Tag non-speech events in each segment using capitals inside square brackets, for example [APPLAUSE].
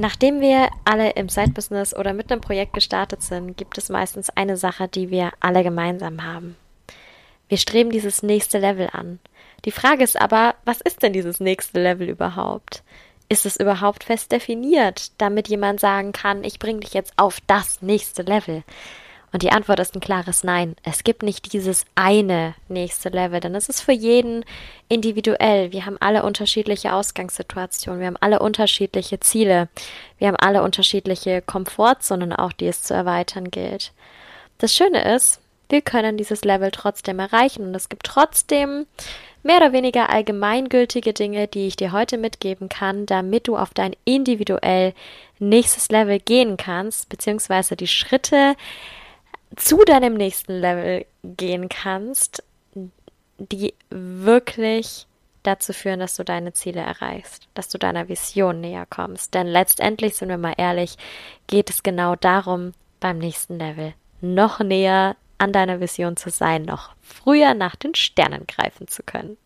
Nachdem wir alle im Side-Business oder mit einem Projekt gestartet sind, gibt es meistens eine Sache, die wir alle gemeinsam haben. Wir streben dieses nächste Level an. Die Frage ist aber, was ist denn dieses nächste Level überhaupt? Ist es überhaupt fest definiert, damit jemand sagen kann, ich bringe dich jetzt auf das nächste Level? Und die Antwort ist ein klares Nein. Es gibt nicht dieses eine nächste Level, denn es ist für jeden individuell. Wir haben alle unterschiedliche Ausgangssituationen, wir haben alle unterschiedliche Ziele, wir haben alle unterschiedliche Komfortzonen auch, die es zu erweitern gilt. Das Schöne ist, wir können dieses Level trotzdem erreichen und es gibt trotzdem mehr oder weniger allgemeingültige Dinge, die ich dir heute mitgeben kann, damit du auf dein individuell nächstes Level gehen kannst, beziehungsweise die Schritte, zu deinem nächsten Level gehen kannst, die wirklich dazu führen, dass du deine Ziele erreichst, dass du deiner Vision näher kommst. Denn letztendlich, sind wir mal ehrlich, geht es genau darum, beim nächsten Level noch näher an deiner Vision zu sein, noch früher nach den Sternen greifen zu können.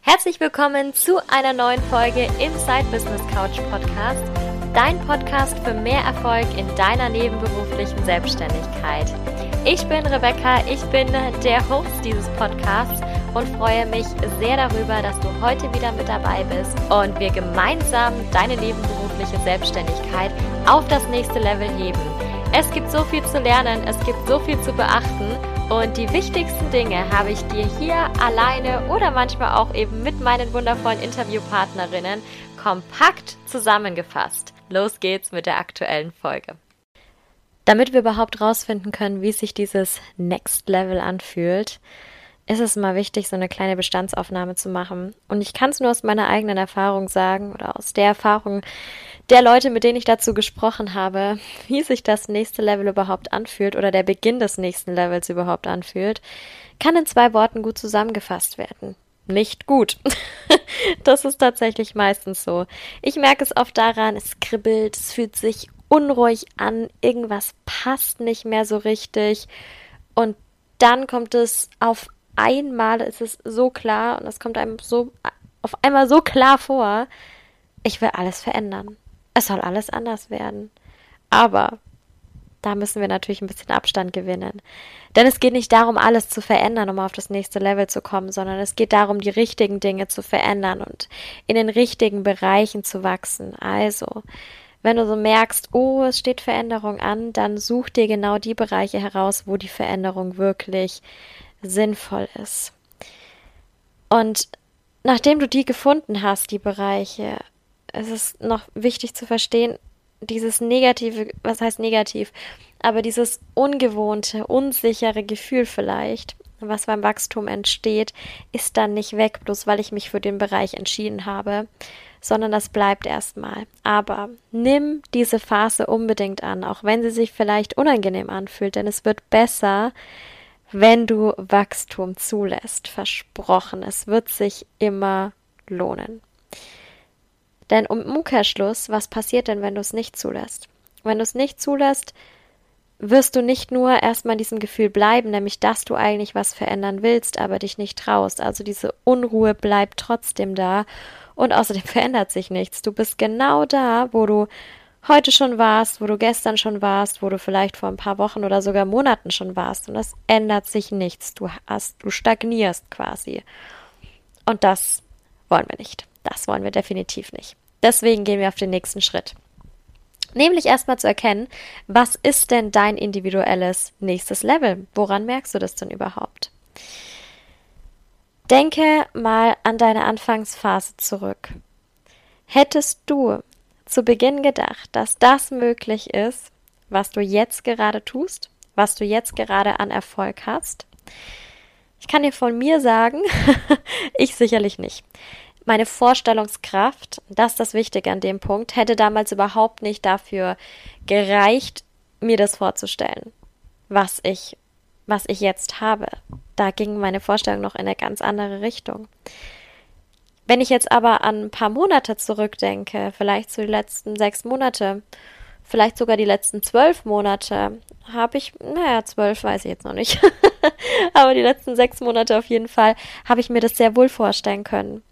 Herzlich willkommen zu einer neuen Folge im Side Business Couch Podcast, dein Podcast für mehr Erfolg in deiner nebenberuflichen Selbstständigkeit. Ich bin Rebecca, ich bin der Host dieses Podcasts und freue mich sehr darüber, dass du heute wieder mit dabei bist und wir gemeinsam deine nebenberufliche Selbstständigkeit auf das nächste Level heben. Es gibt so viel zu lernen, es gibt so viel zu beachten und die wichtigsten Dinge habe ich dir hier alleine oder manchmal auch eben mit meinen wundervollen Interviewpartnerinnen kompakt zusammengefasst. Los geht's mit der aktuellen Folge. Damit wir überhaupt rausfinden können, wie sich dieses Next Level anfühlt, ist es mal wichtig, so eine kleine Bestandsaufnahme zu machen. Und ich kann es nur aus meiner eigenen Erfahrung sagen oder aus der Erfahrung der Leute, mit denen ich dazu gesprochen habe, wie sich das nächste Level überhaupt anfühlt oder der Beginn des nächsten Levels überhaupt anfühlt, kann in zwei Worten gut zusammengefasst werden. Nicht gut. [LAUGHS] das ist tatsächlich meistens so. Ich merke es oft daran, es kribbelt, es fühlt sich unruhig an, irgendwas passt nicht mehr so richtig. Und dann kommt es auf einmal, ist es so klar und es kommt einem so auf einmal so klar vor, ich will alles verändern. Es soll alles anders werden. Aber da müssen wir natürlich ein bisschen Abstand gewinnen. Denn es geht nicht darum, alles zu verändern, um auf das nächste Level zu kommen, sondern es geht darum, die richtigen Dinge zu verändern und in den richtigen Bereichen zu wachsen. Also, wenn du so merkst, oh, es steht Veränderung an, dann such dir genau die Bereiche heraus, wo die Veränderung wirklich sinnvoll ist. Und nachdem du die gefunden hast, die Bereiche, ist es noch wichtig zu verstehen, dieses negative, was heißt negativ, aber dieses ungewohnte, unsichere Gefühl vielleicht, was beim Wachstum entsteht, ist dann nicht weg, bloß weil ich mich für den Bereich entschieden habe, sondern das bleibt erstmal. Aber nimm diese Phase unbedingt an, auch wenn sie sich vielleicht unangenehm anfühlt, denn es wird besser, wenn du Wachstum zulässt. Versprochen, es wird sich immer lohnen. Denn um Umkehrschluss, was passiert denn, wenn du es nicht zulässt? Wenn du es nicht zulässt, wirst du nicht nur erstmal in diesem Gefühl bleiben, nämlich dass du eigentlich was verändern willst, aber dich nicht traust. Also diese Unruhe bleibt trotzdem da und außerdem [LAUGHS] verändert sich nichts. Du bist genau da, wo du heute schon warst, wo du gestern schon warst, wo du vielleicht vor ein paar Wochen oder sogar Monaten schon warst und es ändert sich nichts. Du hast, du stagnierst quasi. Und das wollen wir nicht. Das wollen wir definitiv nicht. Deswegen gehen wir auf den nächsten Schritt. Nämlich erstmal zu erkennen, was ist denn dein individuelles nächstes Level? Woran merkst du das denn überhaupt? Denke mal an deine Anfangsphase zurück. Hättest du zu Beginn gedacht, dass das möglich ist, was du jetzt gerade tust, was du jetzt gerade an Erfolg hast? Ich kann dir von mir sagen, [LAUGHS] ich sicherlich nicht. Meine Vorstellungskraft, das ist das Wichtige an dem Punkt, hätte damals überhaupt nicht dafür gereicht, mir das vorzustellen, was ich, was ich jetzt habe da ging meine Vorstellung noch in eine ganz andere Richtung. Wenn ich jetzt aber an ein paar Monate zurückdenke, vielleicht zu den letzten sechs Monate, vielleicht sogar die letzten zwölf Monate, habe ich, naja, zwölf weiß ich jetzt noch nicht, [LAUGHS] aber die letzten sechs Monate auf jeden Fall, habe ich mir das sehr wohl vorstellen können.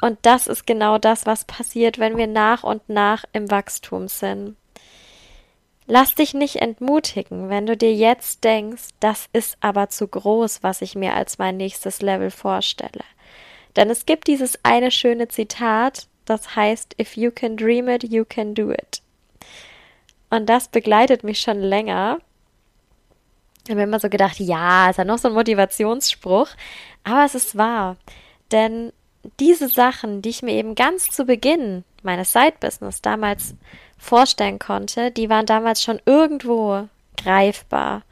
Und das ist genau das, was passiert, wenn wir nach und nach im Wachstum sind. Lass dich nicht entmutigen, wenn du dir jetzt denkst, das ist aber zu groß, was ich mir als mein nächstes Level vorstelle. Denn es gibt dieses eine schöne Zitat, das heißt, if you can dream it, you can do it. Und das begleitet mich schon länger. Ich habe immer so gedacht, ja, ist ja noch so ein Motivationsspruch, aber es ist wahr. Denn diese Sachen, die ich mir eben ganz zu Beginn meines Side-Business damals vorstellen konnte, die waren damals schon irgendwo greifbar.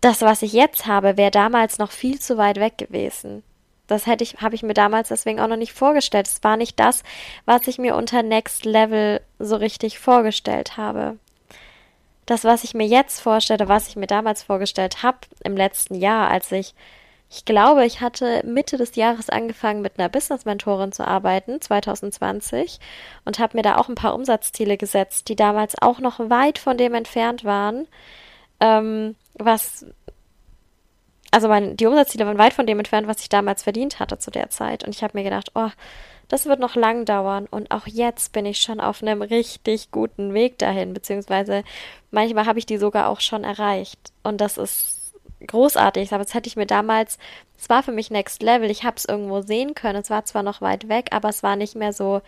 Das, was ich jetzt habe, wäre damals noch viel zu weit weg gewesen. Das hätte ich, habe ich mir damals deswegen auch noch nicht vorgestellt. Es war nicht das, was ich mir unter Next Level so richtig vorgestellt habe. Das, was ich mir jetzt vorstelle, was ich mir damals vorgestellt habe im letzten Jahr, als ich ich glaube, ich hatte Mitte des Jahres angefangen, mit einer Business-Mentorin zu arbeiten, 2020, und habe mir da auch ein paar Umsatzziele gesetzt, die damals auch noch weit von dem entfernt waren, ähm, was, also mein, die Umsatzziele waren weit von dem entfernt, was ich damals verdient hatte zu der Zeit. Und ich habe mir gedacht, oh, das wird noch lang dauern und auch jetzt bin ich schon auf einem richtig guten Weg dahin, beziehungsweise manchmal habe ich die sogar auch schon erreicht. Und das ist großartig, aber das hätte ich mir damals, es war für mich Next Level, ich habe es irgendwo sehen können, es war zwar noch weit weg, aber es war nicht mehr so,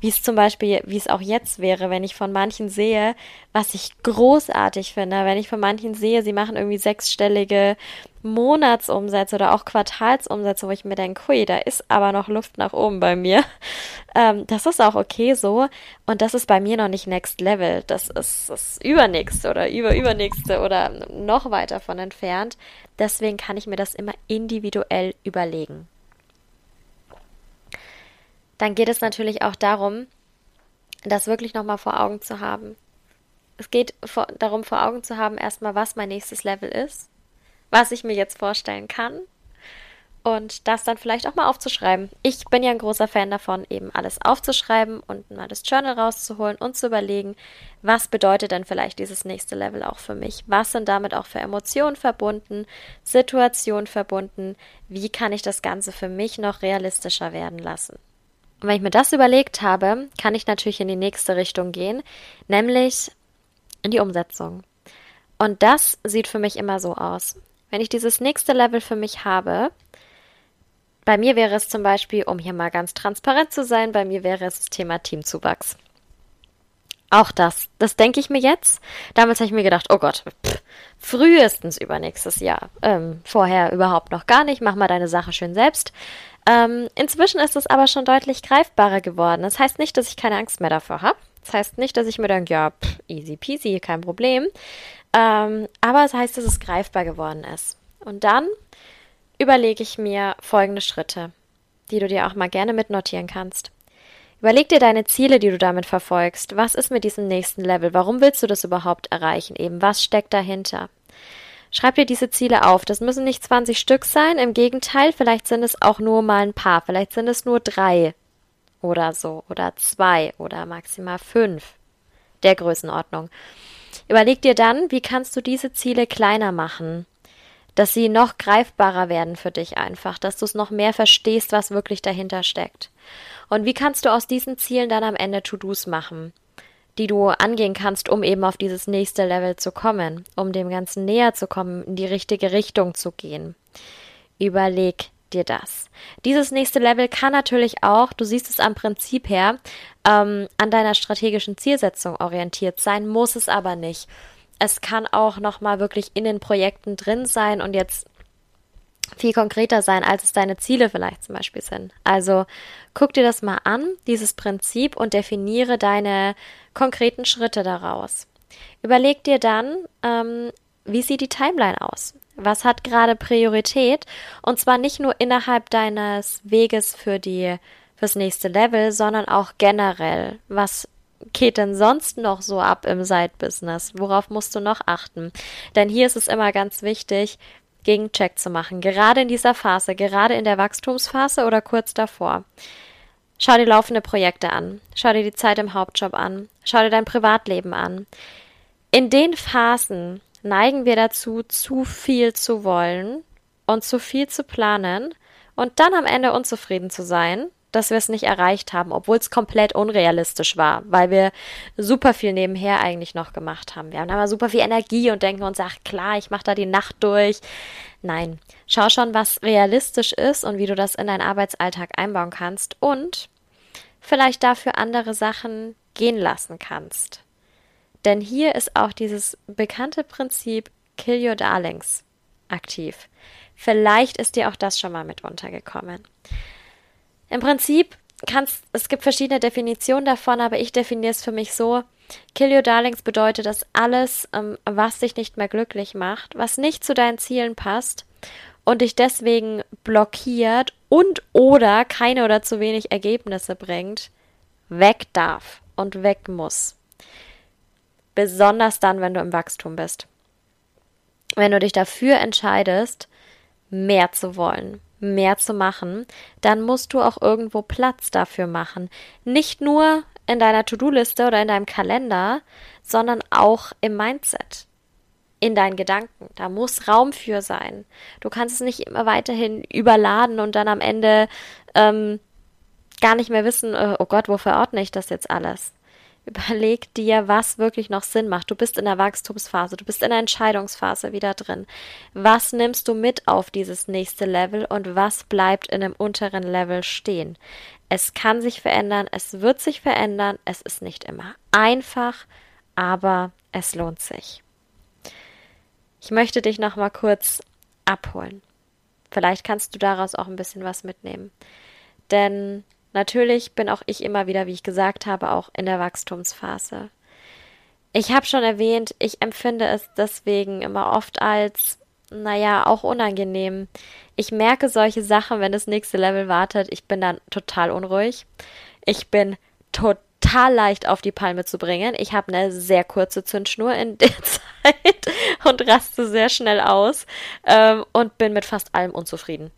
wie es zum Beispiel, wie es auch jetzt wäre, wenn ich von manchen sehe, was ich großartig finde, wenn ich von manchen sehe, sie machen irgendwie sechsstellige Monatsumsätze oder auch Quartalsumsätze, wo ich mir denke, hui, da ist aber noch Luft nach oben bei mir. [LAUGHS] Ähm, das ist auch okay so. Und das ist bei mir noch nicht Next Level. Das ist das Übernächste oder Überübernächste oder noch weiter von entfernt. Deswegen kann ich mir das immer individuell überlegen. Dann geht es natürlich auch darum, das wirklich nochmal vor Augen zu haben. Es geht vor, darum, vor Augen zu haben, erstmal, was mein nächstes Level ist was ich mir jetzt vorstellen kann. Und das dann vielleicht auch mal aufzuschreiben. Ich bin ja ein großer Fan davon, eben alles aufzuschreiben und mal das Journal rauszuholen und zu überlegen, was bedeutet denn vielleicht dieses nächste Level auch für mich? Was sind damit auch für Emotionen verbunden, Situationen verbunden? Wie kann ich das Ganze für mich noch realistischer werden lassen? Und wenn ich mir das überlegt habe, kann ich natürlich in die nächste Richtung gehen, nämlich in die Umsetzung. Und das sieht für mich immer so aus. Wenn ich dieses nächste Level für mich habe, bei mir wäre es zum Beispiel, um hier mal ganz transparent zu sein, bei mir wäre es das Thema Teamzuwachs. Auch das, das denke ich mir jetzt. Damals habe ich mir gedacht, oh Gott, pff, frühestens übernächstes Jahr. Ähm, vorher überhaupt noch gar nicht. Mach mal deine Sache schön selbst. Ähm, inzwischen ist es aber schon deutlich greifbarer geworden. Das heißt nicht, dass ich keine Angst mehr davor habe. Das heißt nicht, dass ich mir denke, ja, pff, easy peasy, kein Problem. Ähm, aber es heißt, dass es greifbar geworden ist. Und dann überlege ich mir folgende Schritte, die du dir auch mal gerne mitnotieren kannst. Überleg dir deine Ziele, die du damit verfolgst. Was ist mit diesem nächsten Level? Warum willst du das überhaupt erreichen? Eben, was steckt dahinter? Schreib dir diese Ziele auf. Das müssen nicht 20 Stück sein. Im Gegenteil, vielleicht sind es auch nur mal ein paar. Vielleicht sind es nur drei oder so oder zwei oder maximal fünf der Größenordnung. Überleg dir dann, wie kannst du diese Ziele kleiner machen, dass sie noch greifbarer werden für dich einfach, dass du es noch mehr verstehst, was wirklich dahinter steckt. Und wie kannst du aus diesen Zielen dann am Ende To-Dos machen, die du angehen kannst, um eben auf dieses nächste Level zu kommen, um dem Ganzen näher zu kommen, in die richtige Richtung zu gehen. Überleg dir das. Dieses nächste Level kann natürlich auch, du siehst es am Prinzip her, ähm, an deiner strategischen Zielsetzung orientiert sein, muss es aber nicht. Es kann auch nochmal wirklich in den Projekten drin sein und jetzt viel konkreter sein, als es deine Ziele vielleicht zum Beispiel sind. Also guck dir das mal an, dieses Prinzip, und definiere deine konkreten Schritte daraus. Überleg dir dann, ähm, wie sieht die Timeline aus? Was hat gerade Priorität? Und zwar nicht nur innerhalb deines Weges für die fürs nächste Level, sondern auch generell. Was geht denn sonst noch so ab im Side-Business? Worauf musst du noch achten? Denn hier ist es immer ganz wichtig, Gegencheck zu machen. Gerade in dieser Phase, gerade in der Wachstumsphase oder kurz davor. Schau dir laufende Projekte an. Schau dir die Zeit im Hauptjob an. Schau dir dein Privatleben an. In den Phasen neigen wir dazu, zu viel zu wollen und zu viel zu planen und dann am Ende unzufrieden zu sein, dass wir es nicht erreicht haben, obwohl es komplett unrealistisch war, weil wir super viel nebenher eigentlich noch gemacht haben. Wir haben aber super viel Energie und denken uns, ach klar, ich mache da die Nacht durch. Nein, schau schon, was realistisch ist und wie du das in deinen Arbeitsalltag einbauen kannst und vielleicht dafür andere Sachen gehen lassen kannst. Denn hier ist auch dieses bekannte Prinzip Kill Your Darlings aktiv. Vielleicht ist dir auch das schon mal mit untergekommen. Im Prinzip kannst, es gibt verschiedene Definitionen davon, aber ich definiere es für mich so. Kill Your Darlings bedeutet, dass alles, ähm, was dich nicht mehr glücklich macht, was nicht zu deinen Zielen passt und dich deswegen blockiert und oder keine oder zu wenig Ergebnisse bringt, weg darf und weg muss. Besonders dann, wenn du im Wachstum bist. Wenn du dich dafür entscheidest, mehr zu wollen, mehr zu machen, dann musst du auch irgendwo Platz dafür machen. Nicht nur in deiner To-Do-Liste oder in deinem Kalender, sondern auch im Mindset, in deinen Gedanken. Da muss Raum für sein. Du kannst es nicht immer weiterhin überladen und dann am Ende ähm, gar nicht mehr wissen, äh, oh Gott, wo verordne ich das jetzt alles? Überleg dir, was wirklich noch Sinn macht. Du bist in der Wachstumsphase, du bist in der Entscheidungsphase wieder drin. Was nimmst du mit auf dieses nächste Level und was bleibt in dem unteren Level stehen? Es kann sich verändern, es wird sich verändern, es ist nicht immer einfach, aber es lohnt sich. Ich möchte dich noch mal kurz abholen. Vielleicht kannst du daraus auch ein bisschen was mitnehmen. Denn Natürlich bin auch ich immer wieder, wie ich gesagt habe, auch in der Wachstumsphase. Ich habe schon erwähnt, ich empfinde es deswegen immer oft als, naja, auch unangenehm. Ich merke solche Sachen, wenn das nächste Level wartet. Ich bin dann total unruhig. Ich bin total leicht auf die Palme zu bringen. Ich habe eine sehr kurze Zündschnur in [LAUGHS] der Zeit und raste sehr schnell aus ähm, und bin mit fast allem unzufrieden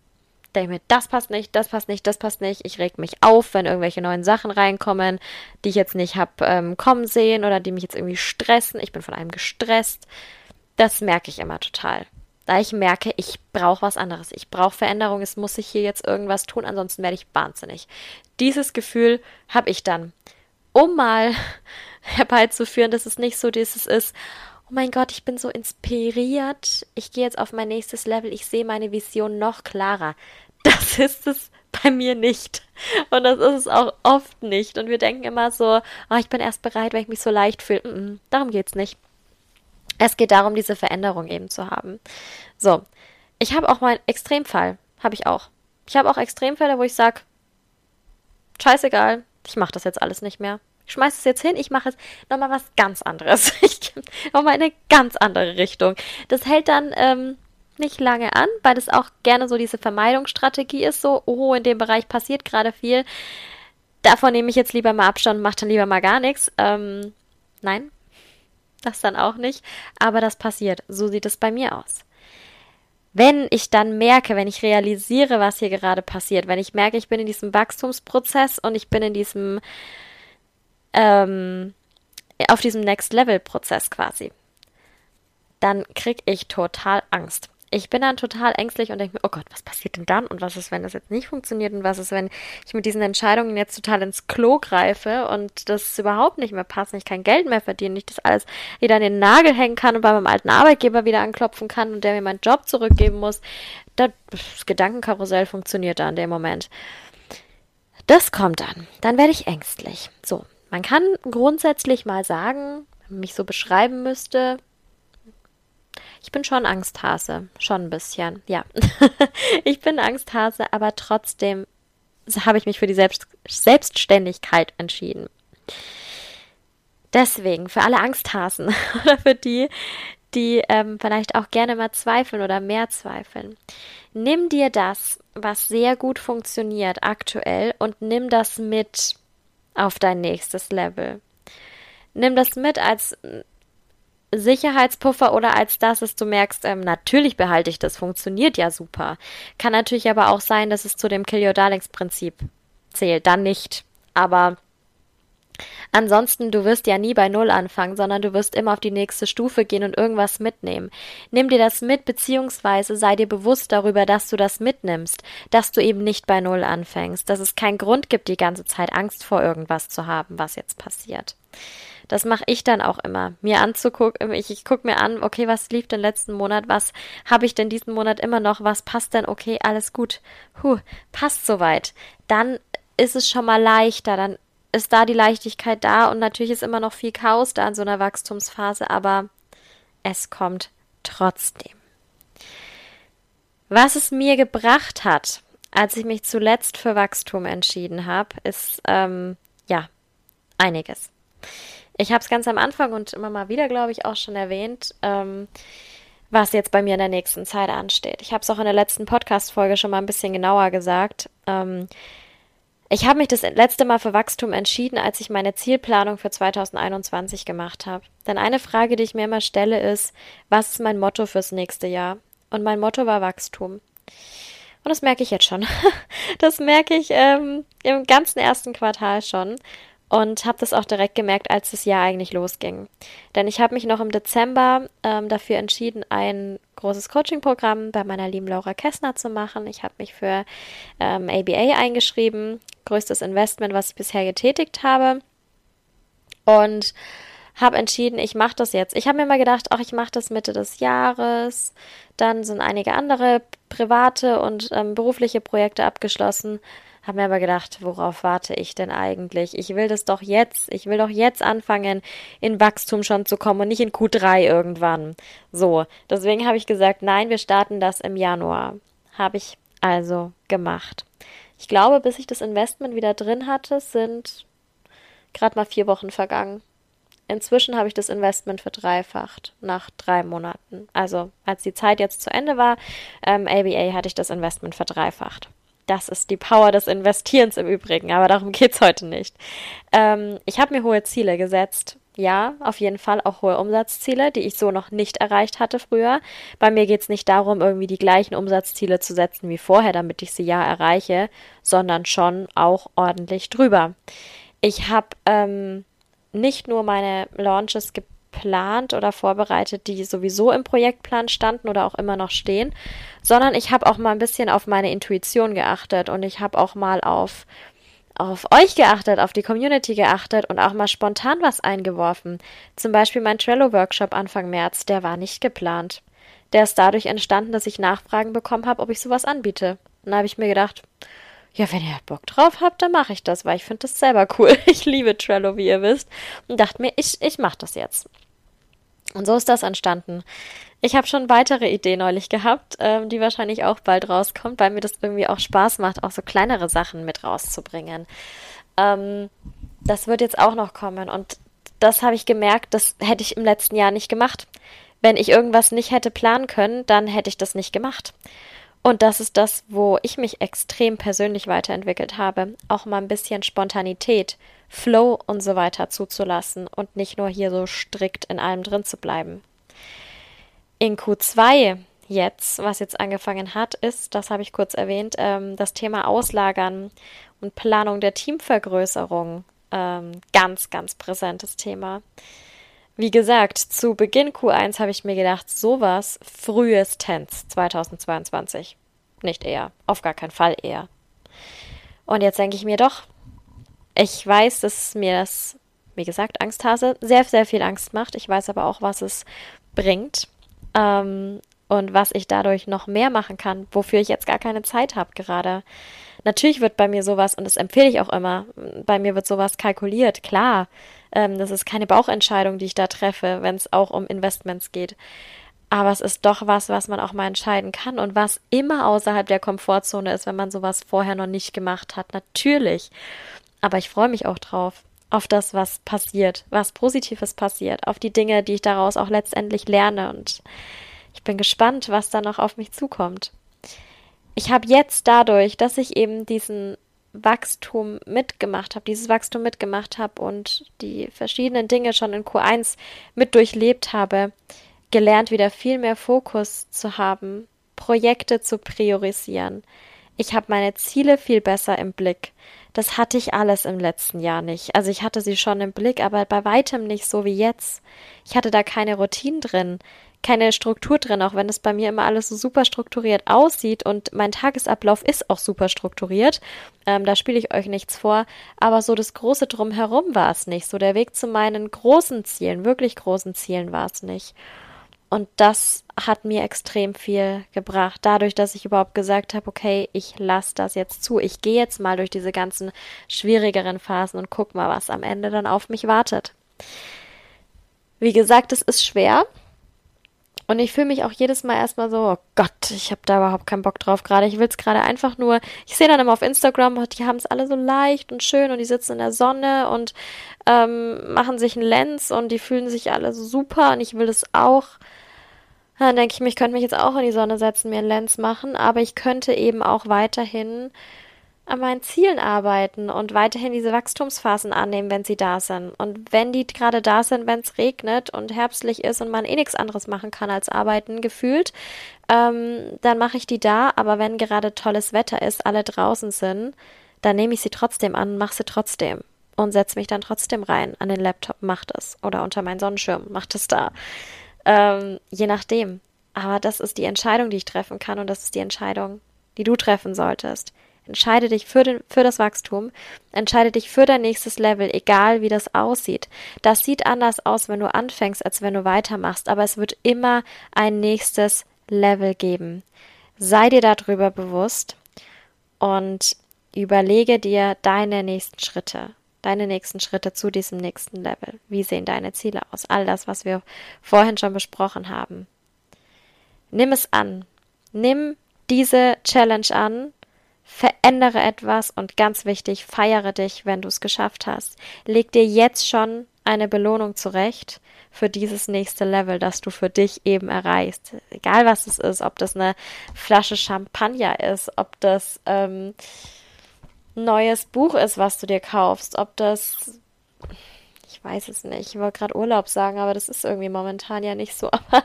denke mir, das passt nicht, das passt nicht, das passt nicht. Ich reg mich auf, wenn irgendwelche neuen Sachen reinkommen, die ich jetzt nicht habe ähm, kommen sehen oder die mich jetzt irgendwie stressen. Ich bin von einem gestresst. Das merke ich immer total. Da ich merke, ich brauche was anderes. Ich brauche Veränderung. Es muss sich hier jetzt irgendwas tun, ansonsten werde ich wahnsinnig. Dieses Gefühl habe ich dann. Um mal [LAUGHS] herbeizuführen, dass es nicht so dieses ist, oh mein Gott, ich bin so inspiriert, ich gehe jetzt auf mein nächstes Level, ich sehe meine Vision noch klarer. Das ist es bei mir nicht. Und das ist es auch oft nicht. Und wir denken immer so, oh, ich bin erst bereit, wenn ich mich so leicht fühle. Mm -mm, darum geht's nicht. Es geht darum, diese Veränderung eben zu haben. So, ich habe auch meinen Extremfall. Habe ich auch. Ich habe auch Extremfälle, wo ich sage, scheißegal, ich mache das jetzt alles nicht mehr. Ich schmeiße es jetzt hin, ich mache es nochmal was ganz anderes. [LAUGHS] Ich nochmal in eine ganz andere Richtung. Das hält dann ähm, nicht lange an, weil das auch gerne so diese Vermeidungsstrategie ist, so, oh, in dem Bereich passiert gerade viel. Davon nehme ich jetzt lieber mal Abstand und mache dann lieber mal gar nichts. Ähm, nein, das dann auch nicht. Aber das passiert. So sieht es bei mir aus. Wenn ich dann merke, wenn ich realisiere, was hier gerade passiert, wenn ich merke, ich bin in diesem Wachstumsprozess und ich bin in diesem, ähm, auf diesem Next-Level-Prozess quasi, dann kriege ich total Angst ich bin dann total ängstlich und denke mir, oh Gott, was passiert denn dann? Und was ist, wenn das jetzt nicht funktioniert? Und was ist, wenn ich mit diesen Entscheidungen jetzt total ins Klo greife und das überhaupt nicht mehr passt, ich kein Geld mehr verdiene, ich das alles wieder an den Nagel hängen kann und bei meinem alten Arbeitgeber wieder anklopfen kann und der mir meinen Job zurückgeben muss. Das Gedankenkarussell funktioniert da in dem Moment. Das kommt dann. Dann werde ich ängstlich. So, man kann grundsätzlich mal sagen, wenn man mich so beschreiben müsste, ich bin schon Angsthase, schon ein bisschen, ja. [LAUGHS] ich bin Angsthase, aber trotzdem habe ich mich für die Selbst Selbstständigkeit entschieden. Deswegen, für alle Angsthasen [LAUGHS] oder für die, die ähm, vielleicht auch gerne mal zweifeln oder mehr zweifeln, nimm dir das, was sehr gut funktioniert aktuell und nimm das mit auf dein nächstes Level. Nimm das mit als Sicherheitspuffer oder als das, dass du merkst, ähm, natürlich behalte ich das, funktioniert ja super. Kann natürlich aber auch sein, dass es zu dem Kill Your Darlings Prinzip zählt, dann nicht. Aber Ansonsten, du wirst ja nie bei Null anfangen, sondern du wirst immer auf die nächste Stufe gehen und irgendwas mitnehmen. Nimm dir das mit, beziehungsweise sei dir bewusst darüber, dass du das mitnimmst, dass du eben nicht bei Null anfängst, dass es keinen Grund gibt, die ganze Zeit Angst vor irgendwas zu haben, was jetzt passiert. Das mache ich dann auch immer, mir anzugucken. Ich, ich gucke mir an, okay, was lief denn letzten Monat? Was habe ich denn diesen Monat immer noch? Was passt denn? Okay, alles gut. Huh, passt soweit. Dann ist es schon mal leichter, dann ist da die Leichtigkeit da und natürlich ist immer noch viel Chaos da in so einer Wachstumsphase, aber es kommt trotzdem. Was es mir gebracht hat, als ich mich zuletzt für Wachstum entschieden habe, ist ähm, ja einiges. Ich habe es ganz am Anfang und immer mal wieder, glaube ich, auch schon erwähnt, ähm, was jetzt bei mir in der nächsten Zeit ansteht. Ich habe es auch in der letzten Podcast-Folge schon mal ein bisschen genauer gesagt. Ähm, ich habe mich das letzte Mal für Wachstum entschieden, als ich meine Zielplanung für 2021 gemacht habe. Denn eine Frage, die ich mir immer stelle, ist, was ist mein Motto fürs nächste Jahr? Und mein Motto war Wachstum. Und das merke ich jetzt schon. [LAUGHS] Das merke ich ähm, im ganzen ersten Quartal schon und habe das auch direkt gemerkt, als das Jahr eigentlich losging. Denn ich habe mich noch im Dezember ähm, dafür entschieden, ein großes Coaching-Programm bei meiner lieben Laura Kessner zu machen. Ich habe mich für ähm, ABA eingeschrieben, größtes Investment, was ich bisher getätigt habe. Und habe entschieden, ich mache das jetzt. Ich habe mir mal gedacht, ach, ich mache das Mitte des Jahres. Dann sind einige andere private und ähm, berufliche Projekte abgeschlossen. Habe mir aber gedacht, worauf warte ich denn eigentlich? Ich will das doch jetzt. Ich will doch jetzt anfangen, in Wachstum schon zu kommen und nicht in Q3 irgendwann. So, deswegen habe ich gesagt, nein, wir starten das im Januar. Habe ich also gemacht. Ich glaube, bis ich das Investment wieder drin hatte, sind gerade mal vier Wochen vergangen. Inzwischen habe ich das Investment verdreifacht nach drei Monaten. Also als die Zeit jetzt zu Ende war, ähm, ABA hatte ich das Investment verdreifacht. Das ist die Power des Investierens im Übrigen, aber darum geht's heute nicht. Ähm, ich habe mir hohe Ziele gesetzt. Ja, auf jeden Fall auch hohe Umsatzziele, die ich so noch nicht erreicht hatte früher. Bei mir geht's nicht darum, irgendwie die gleichen Umsatzziele zu setzen wie vorher, damit ich sie ja erreiche, sondern schon auch ordentlich drüber. Ich habe ähm, nicht nur meine Launches geplant oder vorbereitet, die sowieso im Projektplan standen oder auch immer noch stehen, sondern ich habe auch mal ein bisschen auf meine Intuition geachtet und ich habe auch mal auf auf euch geachtet, auf die Community geachtet und auch mal spontan was eingeworfen. Zum Beispiel mein Trello-Workshop Anfang März, der war nicht geplant. Der ist dadurch entstanden, dass ich Nachfragen bekommen habe, ob ich sowas anbiete. Und da habe ich mir gedacht, ja, wenn ihr Bock drauf habt, dann mache ich das, weil ich finde das selber cool. [LAUGHS] Ich liebe Trello, wie ihr wisst. Und dachte mir, ich, ich mache das jetzt. Und so ist das entstanden. Ich habe schon weitere Ideen neulich gehabt, ähm, die wahrscheinlich auch bald rauskommt, weil mir das irgendwie auch Spaß macht, auch so kleinere Sachen mit rauszubringen. Ähm, das wird jetzt auch noch kommen und das habe ich gemerkt, das hätte ich im letzten Jahr nicht gemacht. Wenn ich irgendwas nicht hätte planen können, dann hätte ich das nicht gemacht. Und das ist das, wo ich mich extrem persönlich weiterentwickelt habe. Auch mal ein bisschen Spontanität, Flow und so weiter zuzulassen und nicht nur hier so strikt in allem drin zu bleiben. In Q2 jetzt, was jetzt angefangen hat, ist, das habe ich kurz erwähnt, ähm, das Thema Auslagern und Planung der Teamvergrößerung. Ähm, ganz, ganz präsentes Thema. Wie gesagt, zu Beginn Q1 habe ich mir gedacht, sowas frühestens 2022. Nicht eher. Auf gar keinen Fall eher. Und jetzt denke ich mir doch, ich weiß, dass mir das, wie gesagt, Angsthase sehr, sehr viel Angst macht. Ich weiß aber auch, was es bringt. Ähm, und was ich dadurch noch mehr machen kann, wofür ich jetzt gar keine Zeit habe gerade. Natürlich wird bei mir sowas, und das empfehle ich auch immer, bei mir wird sowas kalkuliert, klar. Ähm, das ist keine Bauchentscheidung, die ich da treffe, wenn es auch um Investments geht. Aber es ist doch was, was man auch mal entscheiden kann und was immer außerhalb der Komfortzone ist, wenn man sowas vorher noch nicht gemacht hat. Natürlich. Aber ich freue mich auch drauf. Auf das, was passiert, was Positives passiert, auf die Dinge, die ich daraus auch letztendlich lerne. Und ich bin gespannt, was da noch auf mich zukommt. Ich habe jetzt dadurch, dass ich eben diesen Wachstum mitgemacht habe, dieses Wachstum mitgemacht habe und die verschiedenen Dinge schon in Q1 mit durchlebt habe, gelernt, wieder viel mehr Fokus zu haben, Projekte zu priorisieren, Ich habe meine Ziele viel besser im Blick. Das hatte ich alles im letzten Jahr nicht. Also ich hatte sie schon im Blick, aber bei weitem nicht so wie jetzt. Ich hatte da keine Routinen drin keine Struktur drin, auch wenn es bei mir immer alles so super strukturiert aussieht und mein Tagesablauf ist auch super strukturiert. Ähm, da spiele ich euch nichts vor, aber so das große Drumherum war es nicht. So der Weg zu meinen großen Zielen, wirklich großen Zielen war es nicht. Und das hat mir extrem viel gebracht, dadurch, dass ich überhaupt gesagt habe, okay, ich lasse das jetzt zu. Ich gehe jetzt mal durch diese ganzen schwierigeren Phasen und guck mal, was am Ende dann auf mich wartet. Wie gesagt, es ist schwer. Und ich fühle mich auch jedes Mal erstmal so, oh Gott, ich habe da überhaupt keinen Bock drauf gerade. Ich will es gerade einfach nur. Ich sehe dann immer auf Instagram, oh, die haben es alle so leicht und schön und die sitzen in der Sonne und ähm, machen sich einen Lens und die fühlen sich alle so super und ich will das auch. Dann denke ich mir, ich könnte mich jetzt auch in die Sonne setzen, mir einen Lens machen, aber ich könnte eben auch weiterhin an meinen Zielen arbeiten und weiterhin diese Wachstumsphasen annehmen, wenn sie da sind. Und wenn die gerade da sind, wenn es regnet und herbstlich ist und man eh nichts anderes machen kann als arbeiten, gefühlt, ähm, dann mache ich die da. Aber wenn gerade tolles Wetter ist, alle draußen sind, dann nehme ich sie trotzdem an, mache sie trotzdem und setze mich dann trotzdem rein an den Laptop, mach das. Oder unter meinen Sonnenschirm, mach das da. Ähm, je nachdem. Aber das ist die Entscheidung, die ich treffen kann und das ist die Entscheidung, die du treffen solltest. Entscheide dich für, den, für das Wachstum. Entscheide dich für dein nächstes Level, egal wie das aussieht. Das sieht anders aus, wenn du anfängst, als wenn du weitermachst, aber es wird immer ein nächstes Level geben. Sei dir darüber bewusst und überlege dir deine nächsten Schritte, deine nächsten Schritte zu diesem nächsten Level. Wie sehen deine Ziele aus? All das, was wir vorhin schon besprochen haben. Nimm es an. Nimm diese Challenge an Verändere etwas und ganz wichtig, feiere dich, wenn du es geschafft hast. Leg dir jetzt schon eine Belohnung zurecht für dieses nächste Level, das du für dich eben erreichst. Egal was es ist, ob das eine Flasche Champagner ist, ob das ähm, neues Buch ist, was du dir kaufst, ob das ich weiß es nicht. Ich wollte gerade Urlaub sagen, aber das ist irgendwie momentan ja nicht so. [LAUGHS] Aber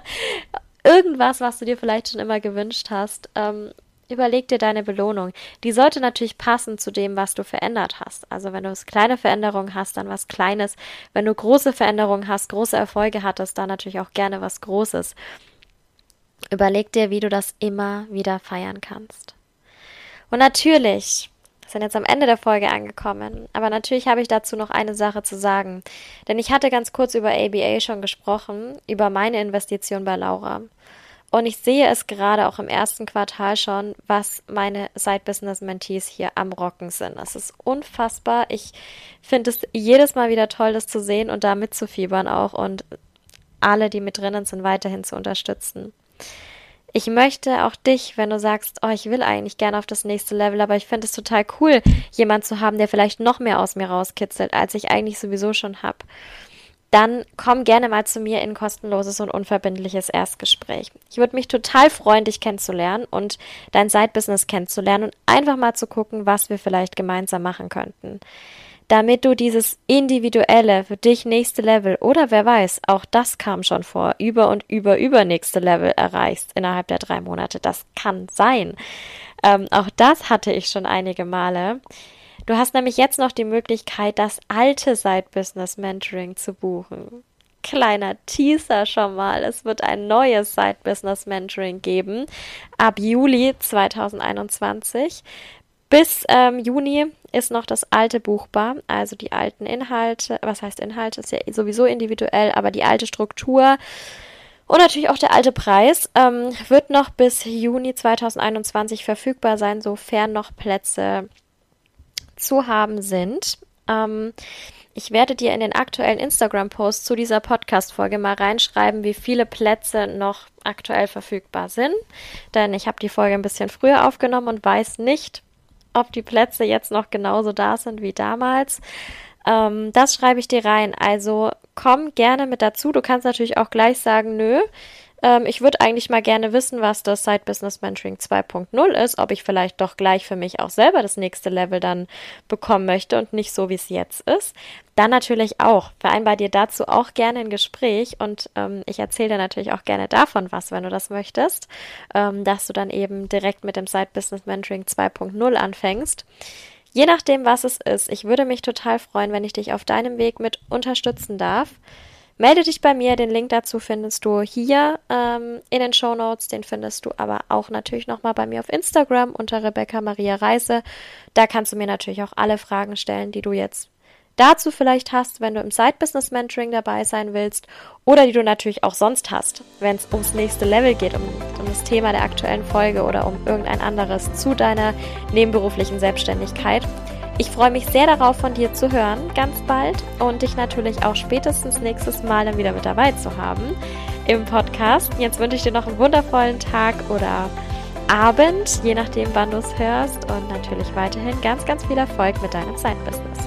irgendwas, was du dir vielleicht schon immer gewünscht hast, ähm, Überleg dir deine Belohnung. Die sollte natürlich passen zu dem, was du verändert hast. Also wenn du kleine Veränderungen hast, dann was Kleines. Wenn du große Veränderungen hast, große Erfolge hattest, dann natürlich auch gerne was Großes. Überleg dir, wie du das immer wieder feiern kannst. Und natürlich, wir sind jetzt am Ende der Folge angekommen, aber natürlich habe ich dazu noch eine Sache zu sagen. Denn ich hatte ganz kurz über ABA schon gesprochen, über meine Investition bei Laura. Und ich sehe es gerade auch im ersten Quartal schon, was meine Side-Business-Mentees hier am Rocken sind. Das ist unfassbar. Ich finde es jedes Mal wieder toll, das zu sehen und da mitzufiebern auch und alle, die mit drinnen sind, weiterhin zu unterstützen. Ich möchte auch dich, wenn du sagst, oh, ich will eigentlich gerne auf das nächste Level, aber ich finde es total cool, jemand zu haben, der vielleicht noch mehr aus mir rauskitzelt, als ich eigentlich sowieso schon habe dann komm gerne mal zu mir in kostenloses und unverbindliches Erstgespräch. Ich würde mich total freuen, dich kennenzulernen und dein Side-Business kennenzulernen und einfach mal zu gucken, was wir vielleicht gemeinsam machen könnten. Damit du dieses individuelle, für dich nächste Level oder wer weiß, auch das kam schon vor, über und über, über nächste Level erreichst innerhalb der drei Monate. Das kann sein. Ähm, auch das hatte ich schon einige Male. Du hast nämlich jetzt noch die Möglichkeit, das alte Side-Business Mentoring zu buchen. Kleiner Teaser schon mal. Es wird ein neues Side-Business Mentoring geben ab Juli 2021. Bis ähm, Juni ist noch das alte buchbar, also die alten Inhalte. Was heißt Inhalte? Ist ja sowieso individuell, aber die alte Struktur. Und natürlich auch der alte Preis ähm, wird noch bis Juni 2021 verfügbar sein, sofern noch Plätze zu haben sind. Ähm, ich werde dir in den aktuellen Instagram-Post zu dieser Podcast-Folge mal reinschreiben, wie viele Plätze noch aktuell verfügbar sind. Denn ich habe die Folge ein bisschen früher aufgenommen und weiß nicht, ob die Plätze jetzt noch genauso da sind wie damals. Ähm, das schreibe ich dir rein. Also komm gerne mit dazu. Du kannst natürlich auch gleich sagen, nö, ähm, ich würde eigentlich mal gerne wissen, was das Side Business Mentoring 2.0 ist, ob ich vielleicht doch gleich für mich auch selber das nächste Level dann bekommen möchte und nicht so, wie es jetzt ist. Dann natürlich auch. Vereinbar dir dazu auch gerne ein Gespräch und ähm, ich erzähle dir natürlich auch gerne davon was, wenn du das möchtest, ähm, dass du dann eben direkt mit dem Side Business Mentoring 2.0 anfängst. Je nachdem, was es ist, ich würde mich total freuen, wenn ich dich auf deinem Weg mit unterstützen darf. Melde dich bei mir, den Link dazu findest du hier ähm, in den Show Notes, den findest du aber auch natürlich nochmal bei mir auf Instagram unter Rebecca Maria Reise. Da kannst du mir natürlich auch alle Fragen stellen, die du jetzt dazu vielleicht hast, wenn du im Side Business Mentoring dabei sein willst oder die du natürlich auch sonst hast, wenn es ums nächste Level geht, um, um das Thema der aktuellen Folge oder um irgendein anderes zu deiner nebenberuflichen Selbstständigkeit. Ich freue mich sehr darauf, von dir zu hören, ganz bald und dich natürlich auch spätestens nächstes Mal dann wieder mit dabei zu haben im Podcast. Jetzt wünsche ich dir noch einen wundervollen Tag oder Abend, je nachdem, wann du es hörst und natürlich weiterhin ganz, ganz viel Erfolg mit deinem Zeitbusiness.